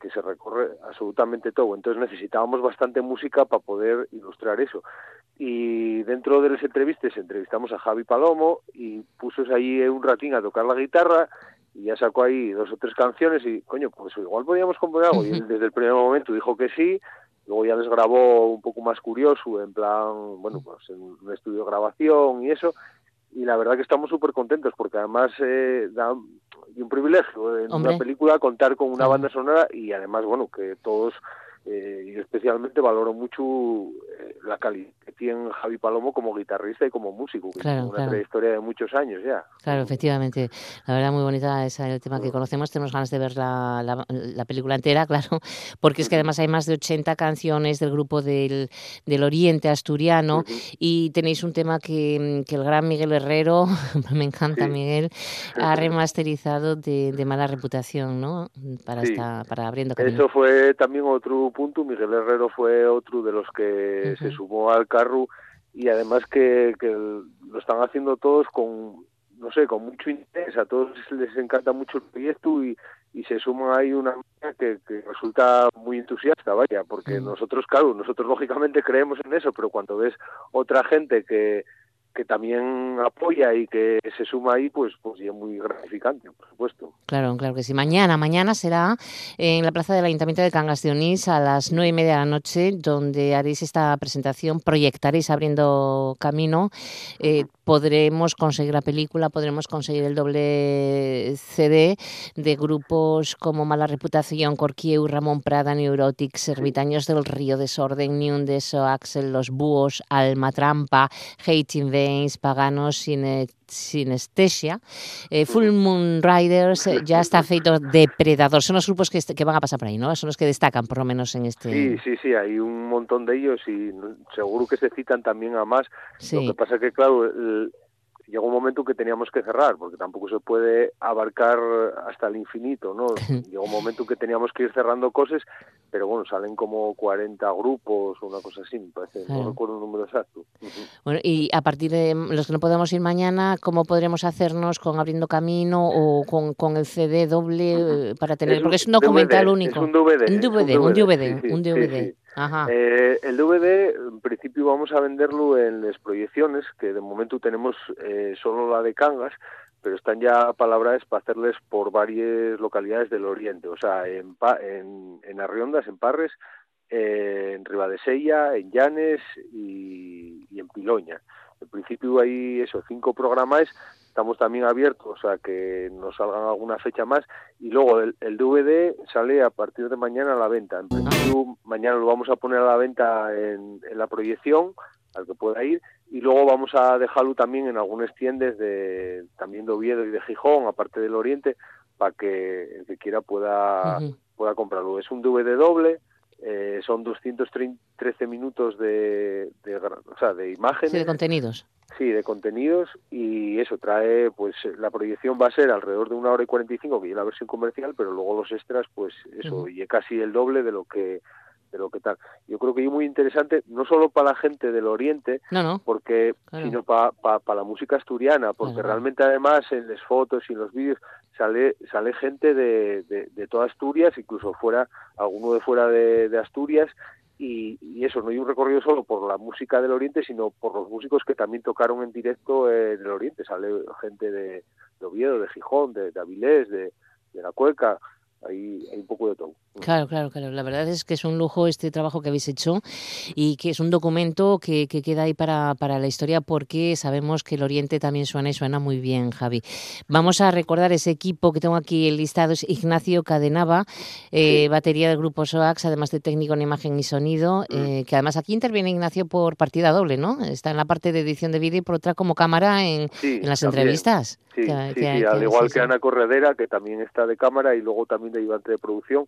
que se recorre absolutamente todo. Entonces necesitábamos bastante música para poder ilustrar eso. Y dentro de las entrevistas entrevistamos a Javi Palomo y puso ahí un ratín a tocar la guitarra y ya sacó ahí dos o tres canciones y, coño, pues igual podíamos componer algo. Y él desde el primer momento dijo que sí, luego ya les grabó un poco más curioso, en plan, bueno, pues en un estudio de grabación y eso. Y la verdad que estamos súper contentos porque además eh, da un privilegio en Hombre. una película contar con una banda sonora y además, bueno, que todos, eh, y especialmente valoro mucho eh, la calidad que tiene Javi Palomo como guitarrista y como músico, que Claro, tiene una claro. trayectoria de muchos años ya. Claro, efectivamente. La verdad, muy bonita es el tema que conocemos. Tenemos ganas de ver la, la- la película entera, claro, porque es que además hay más de 80 canciones del grupo del, del Oriente Asturiano y tenéis un tema que, que el gran Miguel Herrero, me encanta Miguel, ha remasterizado de, de mala reputación, ¿no? Para, Sí. esta, para abriendo camino. Eso fue también otro punto. Miguel Herrero fue otro de los que se sumó al carro y además que, que lo están haciendo todos con, no sé, con mucho interés. A todos les encanta mucho el proyecto y, y se suma ahí una que, que resulta muy entusiasta, vaya, porque nosotros, claro, nosotros lógicamente creemos en eso, pero cuando ves otra gente que que también apoya y que se suma ahí, pues, pues y es muy gratificante, por supuesto. Claro, claro que sí. Mañana, mañana será en la plaza del Ayuntamiento de Cangas de Onís a las nueve y media de la noche, donde haréis esta presentación, proyectaréis abriendo camino. Eh, podremos conseguir la película, podremos conseguir el doble CD de grupos como Mala Reputación, Corquieu, Ramón Prada, Neurotics, Ermitaños del Río, Desorden, Niundeso, Axel, Los Búhos, Alma Trampa, Hating Veins, Paganos, Sinestesia, eh, Full Moon Riders, eh, ya está feito Depredador. Son los grupos que, van a pasar por ahí, ¿no? Son los que destacan, por lo menos en este... Sí, sí, sí, hay un montón de ellos y seguro que se citan también a más. Sí. Lo que pasa que, claro, el- llegó un momento que teníamos que cerrar, porque tampoco se puede abarcar hasta el infinito, ¿no? llegó un momento que teníamos que ir cerrando cosas, pero bueno, salen como 40 grupos o una cosa así, me parece, no recuerdo el número exacto. Bueno, y a partir de los que no podemos ir mañana, ¿cómo podremos hacernos con Abriendo Camino o con, con el CD doble eh, para tener? Es porque es un documental DVD, único. es un DVD, Un DVD, un DVD, DVD, sí, sí, un sí, DVD. sí. Ajá. Eh, el DVD, en principio, vamos a venderlo en las proyecciones, que de momento tenemos eh, solo la de Cangas, pero están ya palabras para hacerles por varias localidades del oriente, o sea, en, en, en Arriondas, en Parres, eh, en Ribadesella, en Llanes y, y en Piloña. En principio hay eso, cinco programas, estamos también abiertos a que nos salgan alguna fecha más y luego el, el DVD sale a partir de mañana a la venta. En principio mañana lo vamos a poner a la venta en, en la proyección al que pueda ir y luego vamos a dejarlo también en algunas tiendas de también de Oviedo y de Gijón, aparte del Oriente, para que el que quiera pueda pueda comprarlo. Es un DVD doble, eh, son 213 minutos de, de, o sea, de imágenes. Sí, de contenidos. Sí, de contenidos y eso trae, pues la proyección va a ser alrededor de una hora y 45, que es la versión comercial, pero luego los extras, pues eso, y es casi el doble de lo que de lo que tal. Yo creo que es muy interesante, no solo para la gente del Oriente, No, no. porque Claro. sino para la música asturiana, porque Claro. realmente además en las fotos y en los vídeos sale sale gente de, de, toda Asturias, incluso fuera alguno de fuera de, Asturias y, y eso no hay un recorrido solo por la música del Oriente, sino por los músicos que también tocaron en directo en el Oriente. Sale gente de, Oviedo, de Gijón, de, de Avilés, de, de la Cueca, hay, hay un poco de todo. Claro, claro, claro. La verdad es que es un lujo este trabajo que habéis hecho y que es un documento que, que queda ahí para, para la historia porque sabemos que el Oriente también suena y suena muy bien, Javi. Vamos a recordar ese equipo que tengo aquí el listado, es Ignacio Cadenava, eh, batería del grupo SOAX, además de técnico en imagen y sonido, eh, que además aquí interviene Ignacio por partida doble, ¿no? Está en la parte de edición de vídeo y por otra como cámara en, Sí, en las también. entrevistas. Sí, Que- sí, que- sí, al igual sí, que sí. Ana Corredera, que también está de cámara y luego también de ayudante de producción.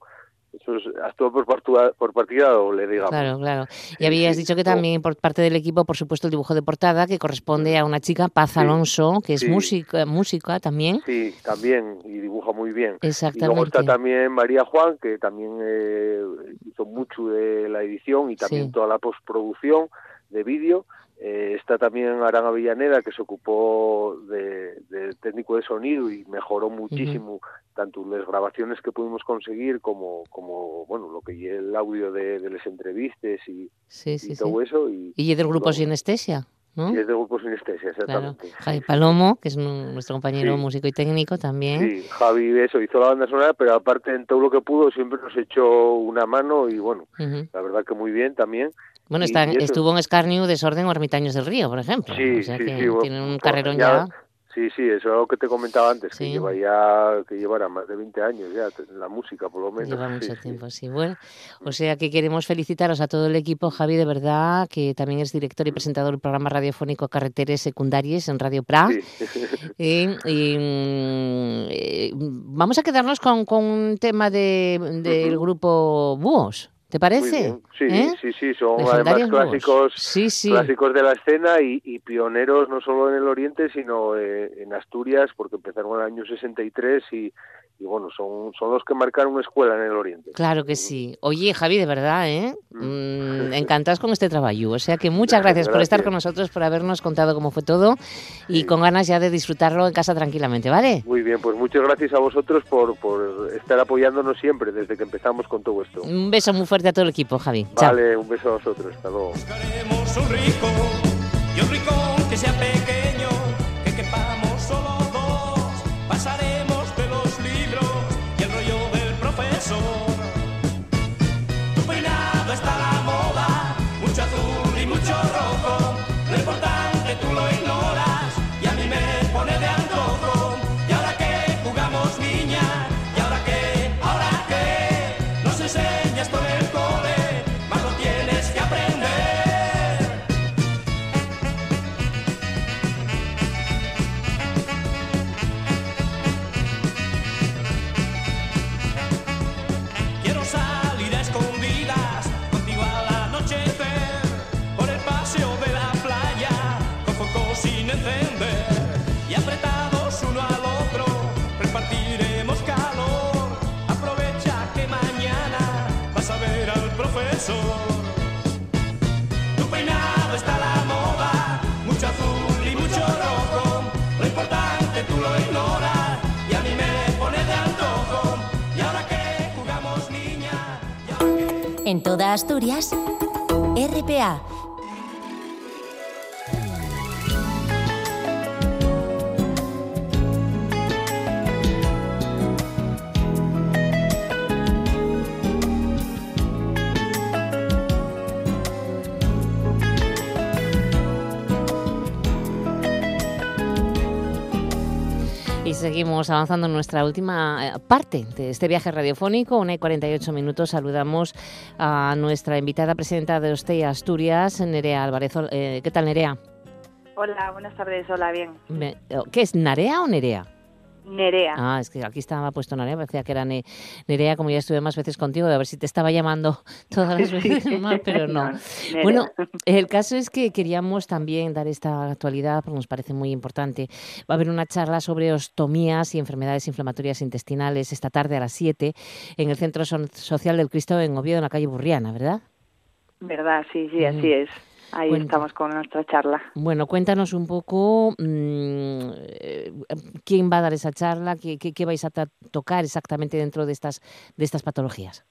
Eso es por partida, por partida doble, digamos. Claro, claro. Y habías dicho que también por parte del equipo, por supuesto, el dibujo de portada que corresponde a una chica, Paz Alonso, que es sí. música, música también. Sí, también, y dibuja muy bien. Y luego Exactamente. está también María Juan, que también eh, hizo mucho de la edición y también toda la postproducción de vídeo. Eh, está también Arana Villaneda, que se ocupó de, de técnico de sonido y mejoró muchísimo tanto las grabaciones que pudimos conseguir como, como bueno, lo que el audio de, de las entrevistas y, Sí, sí, y sí. todo eso. Y, Y del grupo Sinestesia, ¿no? y es de Grupo Sinestesia, Claro. exactamente. Javi Palomo, que es nu- nuestro compañero músico y técnico también. Sí, Javi eso hizo la banda sonora, pero aparte en todo lo que pudo siempre nos echó una mano y bueno, la verdad que muy bien también. Bueno, está, eso- estuvo en Escarnio, Desorden o Ermitaños del Río, por ejemplo. Sí, o sea sí, que sí, bueno, tiene un carrerón ya. Sí, sí, eso es algo que te comentaba antes, que lleva ya, que llevará más de 20 años ya, la música por lo menos. Lleva mucho tiempo, sí. Bueno, o sea que queremos felicitaros a todo el equipo, Javi, de verdad, que también es director y presentador del programa radiofónico Carreteres Secundarias en Radio Pra. Y, y, mm, eh, vamos a quedarnos con, con un tema de, del grupo Búhos, ¿te parece? Sí, ¿Eh? sí, sí, son además clásicos, Sí, sí. clásicos de la escena y, y pioneros no solo en el Oriente, sino eh, en Asturias, porque empezaron en el año 63 y, y bueno, son, son los que marcaron escuela en el Oriente. Claro que mm. sí. Oye, Javi, de verdad, ¿eh? Mm, mm encantados con este trabajo. O sea que muchas gracias, por estar con nosotros, por habernos contado cómo fue todo y con ganas ya de disfrutarlo en casa tranquilamente, ¿vale? Muy bien, pues muchas gracias a vosotros por, por estar apoyándonos siempre desde que empezamos con todo esto. Un beso muy fuerte a todo el equipo, Javi. Vale, Chao. un beso a vosotros. Hasta luego. Buscaremos un rico y un rico que sea pequeño, que quepamos solo dos. Pasaré sol. Tu peinado está a la moda, mucho azul y mucho rojo. Lo importante tú lo ignoras y a mí me pone de antojo. Y ahora que jugamos niña. En toda Asturias, RPA. Seguimos avanzando en nuestra última eh, parte de este viaje radiofónico. Una y 48 minutos. Saludamos a nuestra invitada presidenta de Ostella Asturias, Nerea Álvarez. Eh, ¿Qué tal, Nerea? Hola, buenas tardes. Hola, bien. ¿Qué es, Narea o Nerea? Nerea. Ah, es que aquí estaba puesto Nerea, parecía que era Ne- Nerea, como ya estuve más veces contigo, de a ver si te estaba llamando todas las Sí. veces pero no. No. Bueno, el caso es que queríamos también dar esta actualidad, porque nos parece muy importante. Va a haber una charla sobre ostomías y enfermedades inflamatorias intestinales esta tarde a las 7 en el Centro Social del Cristo en Oviedo, en la calle Burriana, ¿verdad? ¿Verdad? Sí, sí, así Ujú. es. Ahí Cuenta. estamos con nuestra charla. Bueno, cuéntanos un poco mm, eh, quién va a dar esa charla, qué, qué- qué vais a tocar exactamente dentro de estas, de estas patologías.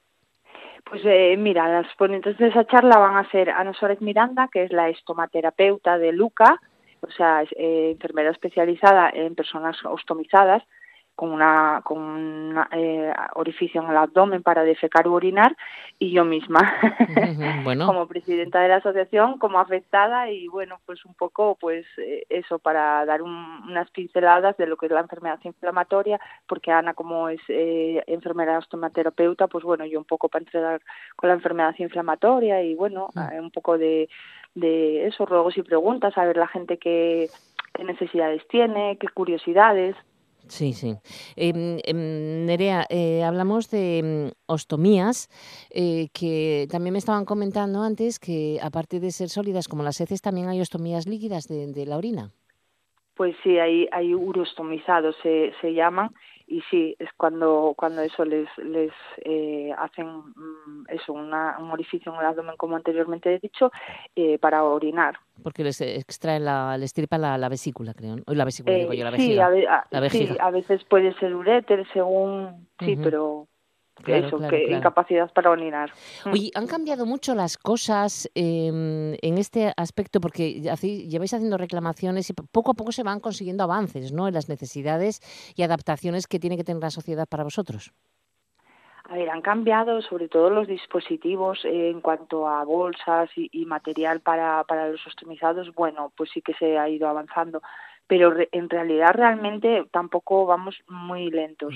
Pues eh, mira, las ponentes de esa charla van a ser Ana Suárez Miranda, que es la estomaterapeuta de Luca, o sea, es, eh, enfermera especializada en personas ostomizadas, con una con un eh, orificio en el abdomen para defecar u orinar, y yo misma, Bueno, como presidenta de la asociación, como afectada, y bueno, pues un poco, pues eh, eso, para dar un- unas pinceladas de lo que es la enfermedad inflamatoria, porque Ana, como es eh, enfermera ostomaterapeuta, pues bueno, yo un poco para entregar con la enfermedad inflamatoria y bueno, eh, un poco de, de eso, ruegos y preguntas, a ver la gente qué, qué necesidades tiene, qué curiosidades. Sí, sí. Em, em, Nerea, eh, hablamos de mm, ostomías, eh, que también me estaban comentando antes que aparte de ser sólidas como las heces, también hay ostomías líquidas de, de la orina. Pues sí, hay, hay urostomizados, se, se llaman, y sí, es cuando, cuando eso les, les eh, hacen mm, eso, una, un orificio en el abdomen, como anteriormente he dicho, eh, para orinar. Porque les extraen la, les tirpan la, la vesícula, creo. ¿no? La vesícula, digo Eh, yo, la sí, vejiga. a, ve- a- la sí, a veces puede ser uréter, según, sí, pero Claro, eso, claro, que claro. incapacidad para orinar. Oye, han cambiado mucho las cosas em, en este aspecto porque lleváis haciendo reclamaciones y po- poco a poco se van consiguiendo avances ¿no? en las necesidades y adaptaciones que tiene que tener la sociedad para vosotros. A ver, han cambiado sobre todo los dispositivos eh, en cuanto a bolsas y, y material para, para los ostomizados. Bueno, pues sí que se ha ido avanzando, pero re- en realidad realmente tampoco vamos muy lentos.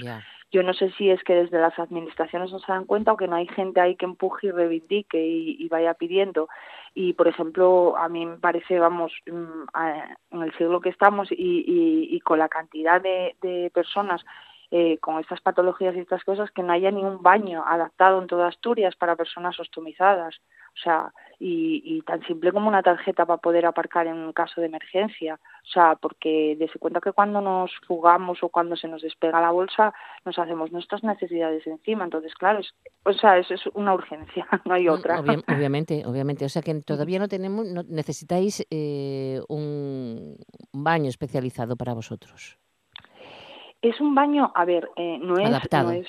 Yo no sé si es que desde las administraciones no se dan cuenta o que no hay gente ahí que empuje y reivindique y, y vaya pidiendo. Y, por ejemplo, a mí me parece, vamos, mm, en el siglo que estamos y, y, y con la cantidad de, de personas eh, con estas patologías y estas cosas, que no haya ni un baño adaptado en toda Asturias para personas ostomizadas. O sea, y, y tan simple como una tarjeta para poder aparcar en un caso de emergencia. O sea, porque dese cuenta que cuando nos fugamos o cuando se nos despega la bolsa, nos hacemos nuestras necesidades encima. Entonces, claro, es, o sea, eso es una urgencia, no hay otra. Obvia- obviamente, obviamente. O sea que todavía no tenemos, no- necesitáis eh, un baño especializado para vosotros. Es un baño, a ver, eh, no es, Adaptado. no es,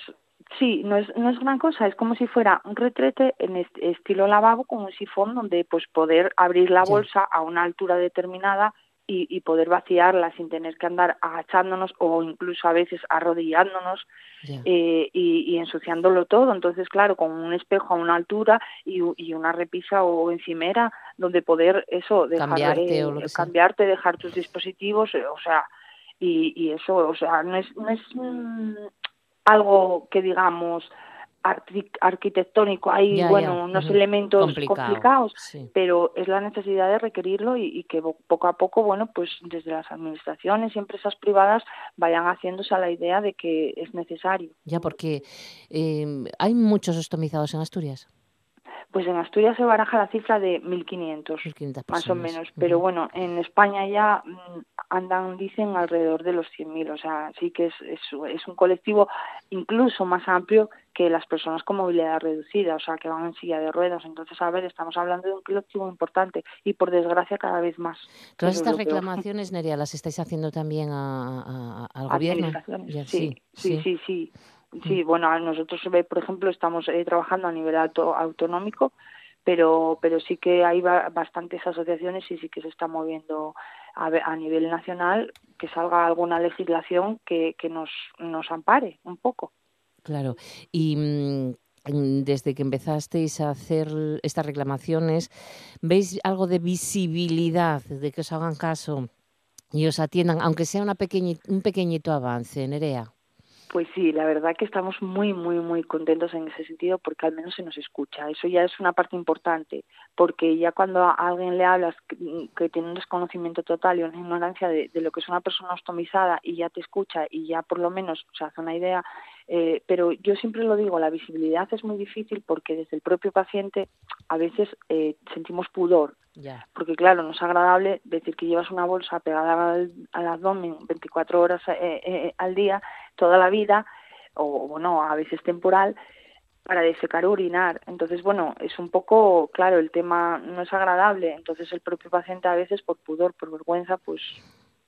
sí, no es, no es gran cosa. Es como si fuera un retrete en est- estilo lavabo con un sifón donde, pues, poder abrir la bolsa a una altura determinada y, y poder vaciarla sin tener que andar agachándonos o incluso a veces arrodillándonos eh, y, y ensuciándolo todo. Entonces, claro, con un espejo a una altura y, una repisa o encimera donde poder eso dejar Cambiarte eh, o lo que sea. cambiarte, dejar tus dispositivos, eh, o sea, y, y eso, o sea, no es, no es algo que digamos arqui- arquitectónico, hay Ya, ya, bueno unos elementos Complicado, complicados, sí. pero es la necesidad de requerirlo y, y que poco a poco, bueno, pues desde las administraciones y empresas privadas vayan haciéndose a la idea de que es necesario. Ya, porque eh, hay muchos ostomizados en Asturias. Pues en Asturias se baraja la cifra de 1.500, 1.500 más o menos. Pero bueno, en España ya mm, andan, dicen, alrededor de los 100.000. O sea, sí que es, es, es un colectivo incluso más amplio que las personas con movilidad reducida, o sea, que van en silla de ruedas. Entonces, a ver, estamos hablando de un colectivo importante y por desgracia cada vez más. Todas es estas reclamaciones, Nerea, las estáis haciendo también a- a- a- al gobierno. Administraciones, Ya, sí, sí, sí, sí. Sí, bueno, a nosotros, eh, por ejemplo, estamos eh, trabajando a nivel auto- autonómico, pero pero sí que hay ba- bastantes asociaciones y sí que se está moviendo a, a nivel nacional que salga alguna legislación que, que nos, nos ampare un poco. Claro. Y mm, mm, desde que empezasteis a hacer estas reclamaciones, ¿veis algo de visibilidad, de que os hagan caso y os atiendan, aunque sea una pequeñi- un pequeñito avance, Nerea? Pues sí, la verdad que estamos muy, muy, muy contentos en ese sentido porque al menos se nos escucha. Eso ya es una parte importante, porque ya cuando a alguien le hablas que, tiene un desconocimiento total y una ignorancia de, de lo que es una persona ostomizada y ya te escucha y ya por lo menos se hace una idea, eh, pero yo siempre lo digo, la visibilidad es muy difícil porque desde el propio paciente a veces eh, sentimos pudor Porque claro, no es agradable decir que llevas una bolsa pegada al, abdomen 24 horas eh, eh, al día, toda la vida, o bueno, a veces temporal, para defecar o orinar. Entonces, bueno, es un poco, claro, el tema no es agradable, entonces el propio paciente a veces por pudor, por vergüenza, pues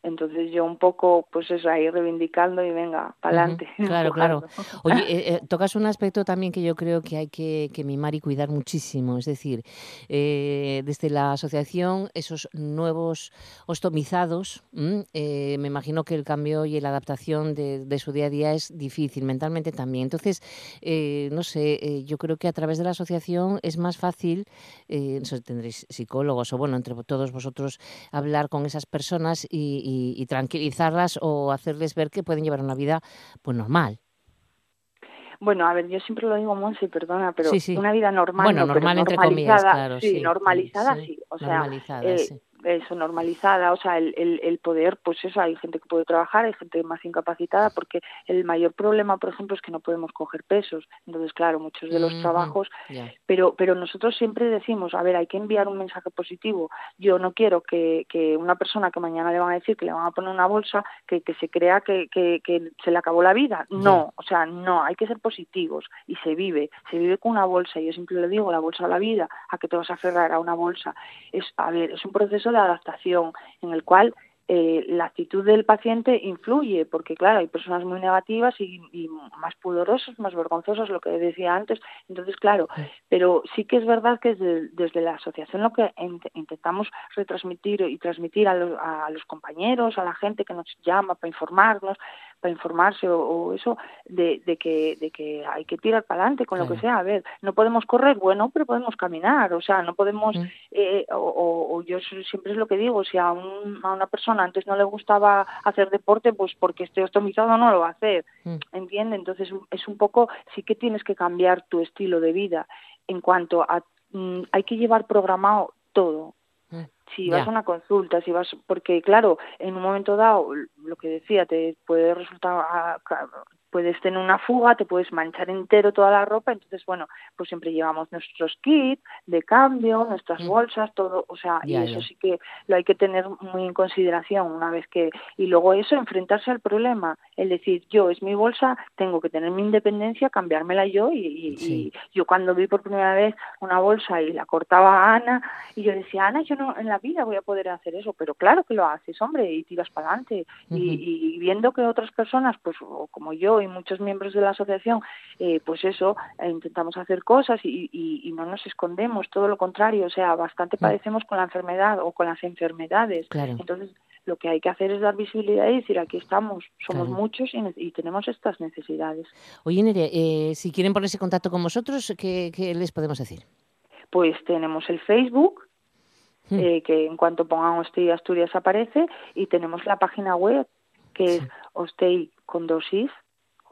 entonces yo un poco, pues eso, ahí reivindicando y venga, para adelante. Ujú, Claro, claro. Oye, eh, eh, tocas un aspecto también que yo creo que hay que, que mimar y cuidar muchísimo. Es decir, eh, desde la asociación, esos nuevos ostomizados, eh, me imagino que el cambio y la adaptación de, de su día a día es difícil, mentalmente también. Entonces, eh, no sé, yo creo que a través de la asociación es más fácil, eh, no sé, tendréis psicólogos o bueno, entre todos vosotros, hablar con esas personas y, y- y tranquilizarlas o hacerles ver que pueden llevar una vida pues normal. Bueno, a ver, yo siempre lo digo, Monse, perdona, pero Sí, sí. una vida normal, Bueno, no, pero normal entre comillas, claro, sí, sí, normalizada, sí, sí, o sea, normalizada, eh, sí. Eso, normalizada, o sea, el, el, el poder, pues eso, hay gente que puede trabajar, hay gente más incapacitada, porque el mayor problema, por ejemplo, es que no podemos coger pesos, entonces, claro, muchos de los trabajos pero pero nosotros siempre decimos, a ver, hay que enviar un mensaje positivo. Yo no quiero que, que una persona que mañana le van a decir que le van a poner una bolsa, que, que se crea que, que, que se le acabó la vida. No, o sea, no, hay que ser positivos y se vive, se vive con una bolsa. Y yo siempre le digo, la bolsa de la vida, a que te vas a aferrar a una bolsa. Es, a ver, es un proceso de adaptación en el cual eh, la actitud del paciente influye, porque claro, hay personas muy negativas y, y más pudorosas, más vergonzosas, lo que decía antes. Entonces, claro, pero sí que es verdad que desde, desde la asociación lo que int- intentamos retransmitir y transmitir a los, a los compañeros, a la gente que nos llama para informarnos, para informarse o, o eso, de, de, que, de que hay que tirar para adelante con lo que sea. A ver, no podemos correr, bueno, pero podemos caminar, o sea, no podemos, eh, o, o- o yo siempre es lo que digo, si a, un- a una persona antes no le gustaba hacer deporte, pues porque esté ostomizado no lo va a hacer, ¿entiende? Entonces es un poco, sí que tienes que cambiar tu estilo de vida. En cuanto a, mm, hay que llevar programado todo, si vas a una consulta, si vas, porque claro, en un momento dado, lo que decía, te puede resultar, ah, puedes tener una fuga, te puedes manchar entero toda la ropa, entonces bueno, pues siempre llevamos nuestros kits de cambio, nuestras bolsas, todo, o sea, Ya, y eso ya. sí que lo hay que tener muy en consideración una vez que, y luego eso, enfrentarse al problema, el decir, yo es mi bolsa, tengo que tener mi independencia, cambiármela yo, y, y- y yo cuando vi por primera vez una bolsa y la cortaba a Ana, y yo decía, Ana, yo no en la vida voy a poder hacer eso, pero claro que lo haces, hombre, y tiras para adelante. y, y viendo que otras personas, pues como yo y muchos miembros de la asociación, eh, pues eso, eh, intentamos hacer cosas y, y- y no nos escondemos, todo lo contrario, o sea, bastante padecemos con la enfermedad o con las enfermedades. Claro. Entonces, lo que hay que hacer es dar visibilidad y decir, aquí estamos, somos Claro. muchos y, ne- y tenemos estas necesidades. Oye, Nerea, eh, si quieren ponerse en contacto con vosotros, ¿qué, qué les podemos decir? Pues tenemos el Facebook, Hmm. eh, que en cuanto pongan Ostei Asturias aparece, y tenemos la página web, que es ostei con dosis,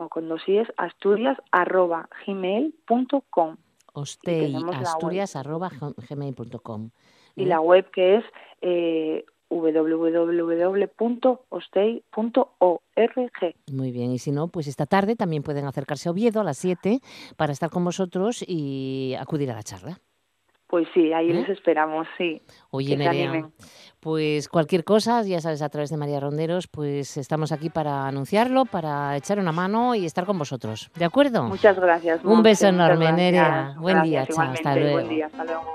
o con dosis, asturias arroba gmail.com. osteiasturias.gmail.com Y la web que es eh, www.ostei.org. Muy bien, y si no, pues esta tarde también pueden acercarse a Oviedo a las 7 para estar con vosotros y acudir a la charla. Pues sí, ahí ¿Eh? les esperamos, sí. Oye, Nerea, pues cualquier cosa, ya sabes, a través de María Ronderos, pues estamos aquí para anunciarlo, para echar una mano y estar con vosotros. ¿De acuerdo? Muchas gracias. Un beso enorme, gracias. Nerea. Buen Gracias, día, chao, hasta igualmente, luego. Buen día, hasta luego.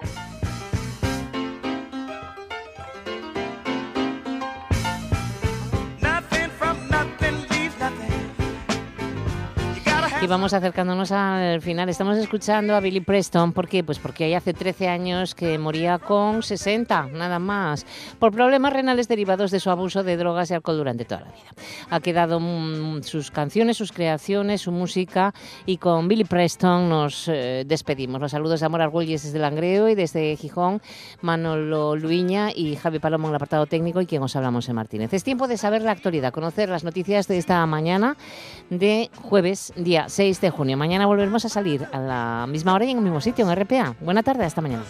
Y vamos acercándonos al final. Estamos escuchando a Billy Preston. ¿Por qué? Pues porque ahí hace 13 años que moría con 60, nada más, por problemas renales derivados de su abuso de drogas y alcohol durante toda la vida. Ha quedado mm, sus canciones, sus creaciones, su música y con Billy Preston nos eh, despedimos. Los saludos de Amor Argüelles desde Langreo y desde Gijón, Manolo Luiña y Javi Palomo en el apartado técnico y quien os hablamos en Martínez. Es tiempo de saber la actualidad, conocer las noticias de esta mañana de jueves, día 6 de junio. Mañana volveremos a salir a la misma hora y en el mismo sitio, en RPA. Buena tarde, hasta mañana.